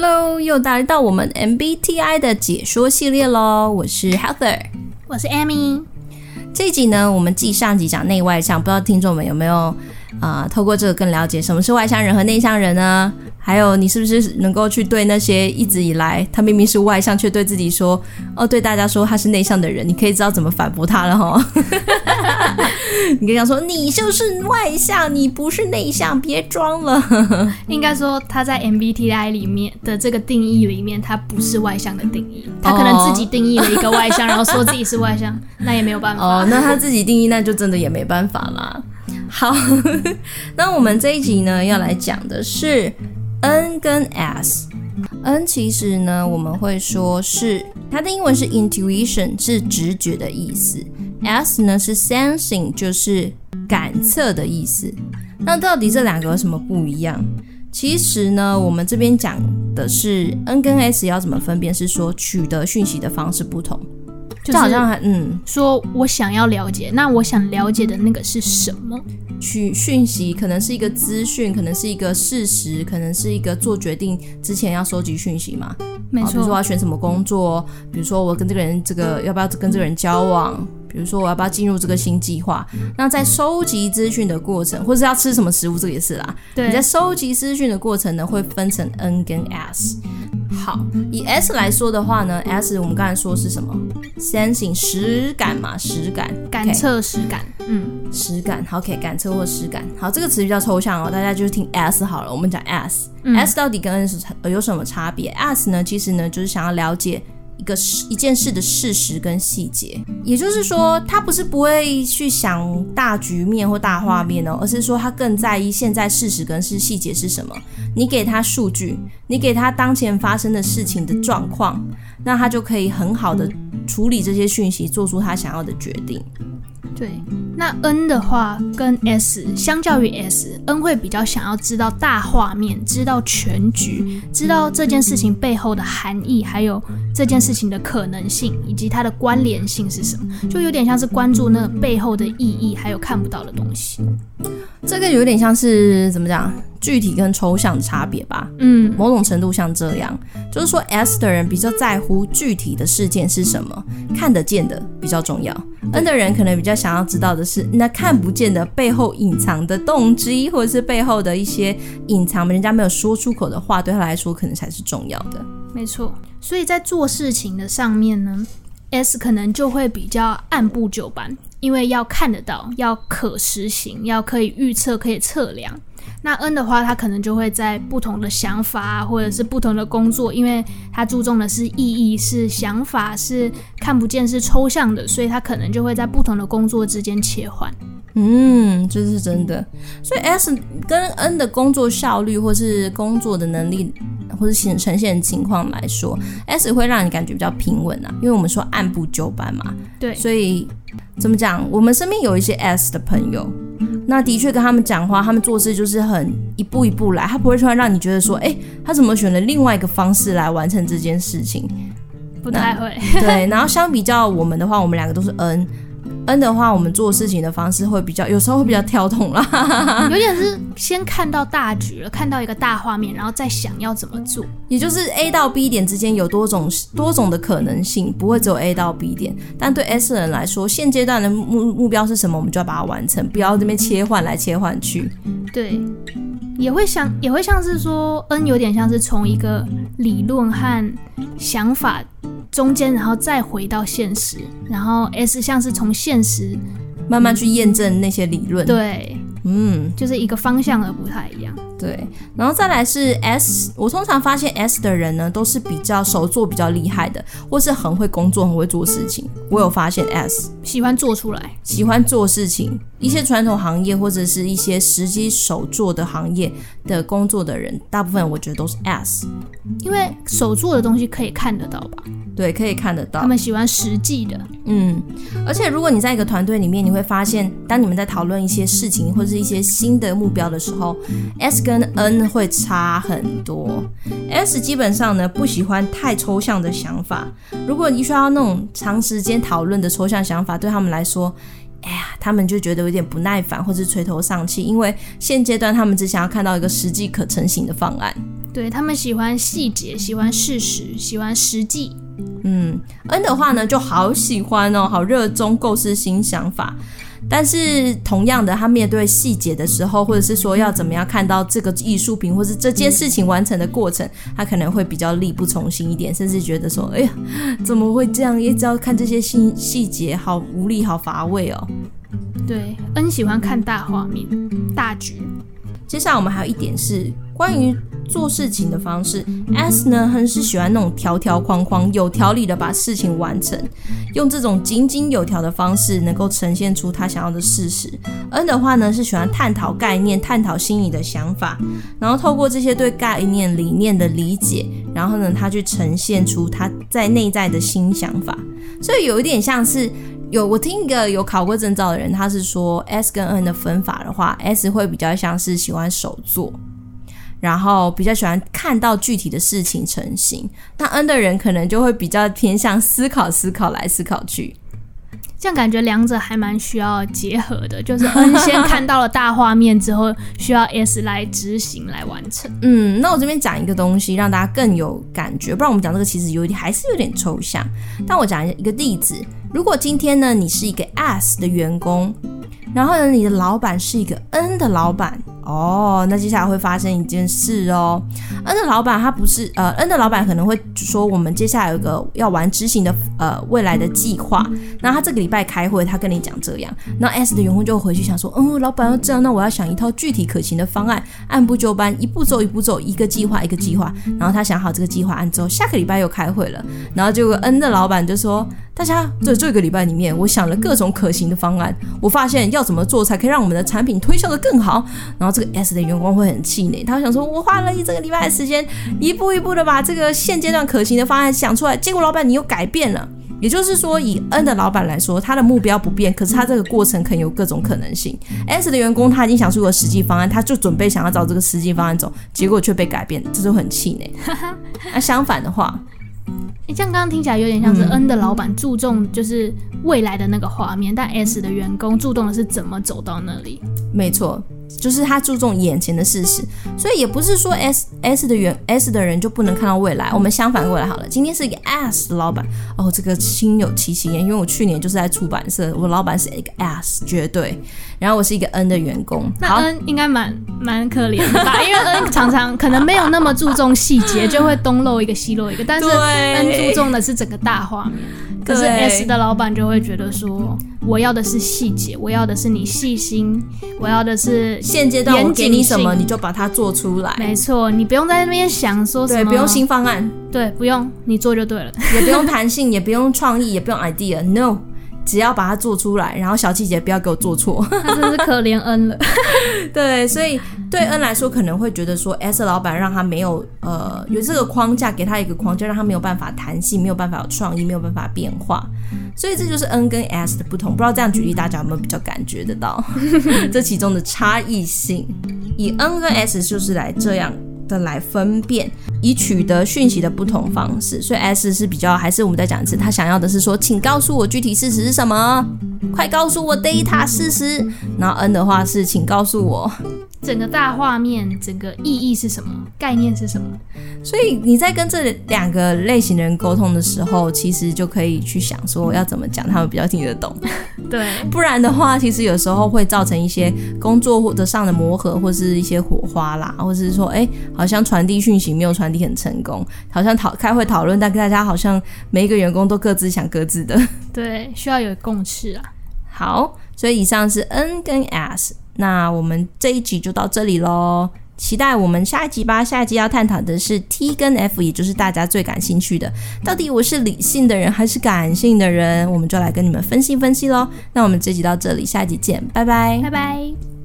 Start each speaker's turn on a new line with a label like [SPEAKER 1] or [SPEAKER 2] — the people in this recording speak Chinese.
[SPEAKER 1] Hello，又来到我们 MBTI 的解说系列喽。我是 Heather，
[SPEAKER 2] 我是 Amy。
[SPEAKER 1] 这一集呢，我们继上集讲内外向，不知道听众们有没有啊、呃，透过这个更了解什么是外向人和内向人呢？还有，你是不是能够去对那些一直以来他明明是外向，却对自己说哦，对大家说他是内向的人，你可以知道怎么反驳他了哈。你跟他说，你就是外向，你不是内向，别装了。
[SPEAKER 2] 应该说他在 MBTI 里面的这个定义里面，他不是外向的定义，他可能自己定义了一个外向，然后说自己是外向，那也没有办法。
[SPEAKER 1] 哦，那他自己定义，那就真的也没办法啦。好，那我们这一集呢，要来讲的是。N 跟 S，N 其实呢，我们会说是它的英文是 intuition，是直觉的意思。S 呢是 sensing，就是感测的意思。那到底这两个有什么不一样？其实呢，我们这边讲的是 N 跟 S 要怎么分辨，是说取得讯息的方式不同。就好像还嗯，
[SPEAKER 2] 说我想要了解，那我想了解的那个是什么？
[SPEAKER 1] 取讯息可能是一个资讯，可能是一个事实，可能是一个做决定之前要收集讯息嘛。
[SPEAKER 2] 没错，
[SPEAKER 1] 比如说我要选什么工作，比如说我跟这个人这个要不要跟这个人交往。比如说，我要不要进入这个新计划？那在收集资讯的过程，或者是要吃什么食物，这个也是啦。
[SPEAKER 2] 对，
[SPEAKER 1] 你在收集资讯的过程呢，会分成 N 跟 S。好，以 S 来说的话呢，S 我们刚才说是什么？Sensing 实感嘛，实感，
[SPEAKER 2] 感测实感，嗯，
[SPEAKER 1] 实感。好，OK，感测或实感。好，这个词比较抽象哦，大家就听 S 好了。我们讲 S，S、到底跟 N 是有什么差别？S 呢，其实呢，就是想要了解。一个事一件事的事实跟细节，也就是说，他不是不会去想大局面或大画面哦，而是说他更在意现在事实跟是细节是什么。你给他数据，你给他当前发生的事情的状况，那他就可以很好的处理这些讯息，做出他想要的决定。
[SPEAKER 2] 对，那 N 的话跟 S 相较于 S，N 会比较想要知道大画面，知道全局，知道这件事情背后的含义，还有这件事情的可能性以及它的关联性是什么，就有点像是关注那个背后的意义，还有看不到的东西。
[SPEAKER 1] 这个有点像是怎么讲？具体跟抽象的差别吧。
[SPEAKER 2] 嗯，
[SPEAKER 1] 某种程度像这样，就是说 S 的人比较在乎具体的事件是什么，看得见的比较重要。N 的人可能比较想要知道的是那看不见的背后隐藏的动机，或者是背后的一些隐藏人家没有说出口的话，对他来说可能才是重要的。
[SPEAKER 2] 没错，所以在做事情的上面呢，S 可能就会比较按部就班，因为要看得到，要可实行，要可以预测，可以测量。那 N 的话，他可能就会在不同的想法或者是不同的工作，因为他注重的是意义、是想法、是看不见、是抽象的，所以他可能就会在不同的工作之间切换。
[SPEAKER 1] 嗯，这是真的。所以 S 跟 N 的工作效率，或是工作的能力，或是呈呈现的情况来说，S 会让你感觉比较平稳啊，因为我们说按部就班嘛。
[SPEAKER 2] 对，
[SPEAKER 1] 所以怎么讲？我们身边有一些 S 的朋友。那的确跟他们讲话，他们做事就是很一步一步来，他不会突然让你觉得说，哎，他怎么选了另外一个方式来完成这件事情？
[SPEAKER 2] 不太会。
[SPEAKER 1] 对，然后相比较我们的话，我们两个都是 N。N 的话，我们做事情的方式会比较，有时候会比较跳动啦，
[SPEAKER 2] 有点是先看到大局了，看到一个大画面，然后再想要怎么做，
[SPEAKER 1] 也就是 A 到 B 点之间有多种多种的可能性，不会只有 A 到 B 点。但对 S 人来说，现阶段的目目标是什么，我们就要把它完成，不要这边切换来切换去。
[SPEAKER 2] 对，也会像也会像是说，N 有点像是从一个理论和想法。中间，然后再回到现实，然后 S 像是从现实
[SPEAKER 1] 慢慢去验证那些理论。
[SPEAKER 2] 对，
[SPEAKER 1] 嗯，
[SPEAKER 2] 就是一个方向而不太一样。
[SPEAKER 1] 对，然后再来是 S，我通常发现 S 的人呢，都是比较手作比较厉害的，或是很会工作、很会做事情。我有发现 S
[SPEAKER 2] 喜欢做出来，
[SPEAKER 1] 喜欢做事情。一些传统行业或者是一些实际手做的行业的工作的人，大部分我觉得都是 S，
[SPEAKER 2] 因为手做的东西可以看得到吧？
[SPEAKER 1] 对，可以看得到。
[SPEAKER 2] 他们喜欢实际的，
[SPEAKER 1] 嗯。而且如果你在一个团队里面，你会发现，当你们在讨论一些事情或者是一些新的目标的时候，S 跟 N 会差很多。S 基本上呢，不喜欢太抽象的想法，如果你需要那种长时间讨论的抽象想法，对他们来说，哎呀，他们就觉得有点不耐烦或是垂头丧气，因为现阶段他们只想要看到一个实际可成型的方案。
[SPEAKER 2] 对，他们喜欢细节，喜欢事实，喜欢实际。
[SPEAKER 1] 嗯，N 的话呢，就好喜欢哦，好热衷构思新想法。但是同样的，他面对细节的时候，或者是说要怎么样看到这个艺术品，或是这件事情完成的过程，他可能会比较力不从心一点，甚至觉得说：“哎呀，怎么会这样？一直要看这些细细节，好无力，好乏味哦。”
[SPEAKER 2] 对，N 喜欢看大画面、大局。
[SPEAKER 1] 接下来我们还有一点是关于做事情的方式，S 呢很是喜欢那种条条框框、有条理的把事情完成，用这种井井有条的方式能够呈现出他想要的事实。N 的话呢是喜欢探讨概念、探讨心里的想法，然后透过这些对概念、理念的理解，然后呢他去呈现出他在内在的新想法，所以有一点像是。有我听一个有考过证照的人，他是说 S 跟 N 的分法的话，S 会比较像是喜欢手做，然后比较喜欢看到具体的事情成型。那 N 的人可能就会比较偏向思考、思考来思考去。
[SPEAKER 2] 这样感觉两者还蛮需要结合的，就是 N 先看到了大画面之后，需要 S 来执行来完成。
[SPEAKER 1] 嗯，那我这边讲一个东西，让大家更有感觉，不然我们讲这个其实有点还是有点抽象。但我讲一个例子，如果今天呢，你是一个 S 的员工，然后呢，你的老板是一个 N 的老板。哦，那接下来会发生一件事哦。N 的老板他不是呃，N 的老板可能会说，我们接下来有个要玩执行的呃未来的计划。那他这个礼拜开会，他跟你讲这样。那 S 的员工就回去想说，嗯，老板要这样，那我要想一套具体可行的方案，按部就班，一步走一步走，一个计划一个计划。然后他想好这个计划案之后，下个礼拜又开会了。然后结果 N 的老板就说，大家在这个礼拜里面，我想了各种可行的方案，我发现要怎么做才可以让我们的产品推销得更好。然后。这个 S 的员工会很气馁，他想说：“我花了一整个礼拜的时间，一步一步的把这个现阶段可行的方案想出来，结果老板你又改变了。”也就是说，以 N 的老板来说，他的目标不变，可是他这个过程可能有各种可能性。S 的员工他已经想出了实际方案，他就准备想要找这个实际方案走，结果却被改变，这就很气馁。那相反的话，
[SPEAKER 2] 诶，这样刚刚听起来有点像是 N 的老板注重就是未来的那个画面，嗯、但 S 的员工注重的是怎么走到那里。
[SPEAKER 1] 没错。就是他注重眼前的事实，所以也不是说 S S 的员 S 的人就不能看到未来。我们相反过来好了，今天是一个 S 的老板哦，这个心有戚戚焉，因为我去年就是在出版社，我老板是一个 S 绝对，然后我是一个 N 的员工，
[SPEAKER 2] 那 N 应该蛮蛮可怜的吧？因为 N 常常可能没有那么注重细节，就会东漏一个西漏一个，但是 N 注重的是整个大画面。可是 S 的老板就会觉得说，我要的是细节，我要的是你细心，我要的是
[SPEAKER 1] 现阶段我给你什么你就把它做出来。
[SPEAKER 2] 没错，你不用在那边想说什么，
[SPEAKER 1] 对，不用新方案，
[SPEAKER 2] 对，不用你做就对了，
[SPEAKER 1] 也不用弹性，也不用创意，也不用 idea，no。只要把它做出来，然后小细节不要给我做错，
[SPEAKER 2] 他真是可怜恩了。
[SPEAKER 1] 对，所以对恩来说可能会觉得说，S 老板让他没有呃有这个框架，给他一个框架，让他没有办法弹性，没有办法有创意，没有办法变化。所以这就是 N 跟 S 的不同。不知道这样举例大家有没有比较感觉得到 这其中的差异性？以 N 跟 S 就是来这样。的来分辨，以取得讯息的不同方式，所以 S 是比较，还是我们再讲一次，他想要的是说，请告诉我具体事实是什么，快告诉我 data 事实。然后 N 的话是，请告诉我
[SPEAKER 2] 整个大画面，整个意义是什么，概念是什么。
[SPEAKER 1] 所以你在跟这两个类型的人沟通的时候，其实就可以去想说要怎么讲，他们比较听得懂。
[SPEAKER 2] 对，
[SPEAKER 1] 不然的话，其实有时候会造成一些工作或者上的磨合，或是一些火花啦，或者是说，哎，好像传递讯息没有传递很成功，好像讨开会讨论，但大家好像每一个员工都各自想各自的。
[SPEAKER 2] 对，需要有共识啊。
[SPEAKER 1] 好，所以以上是 N 跟 S，那我们这一集就到这里喽。期待我们下一集吧。下一集要探讨的是 T 跟 F，也就是大家最感兴趣的，到底我是理性的人还是感性的人？我们就来跟你们分析分析喽。那我们这集到这里，下一集见，拜拜，
[SPEAKER 2] 拜拜。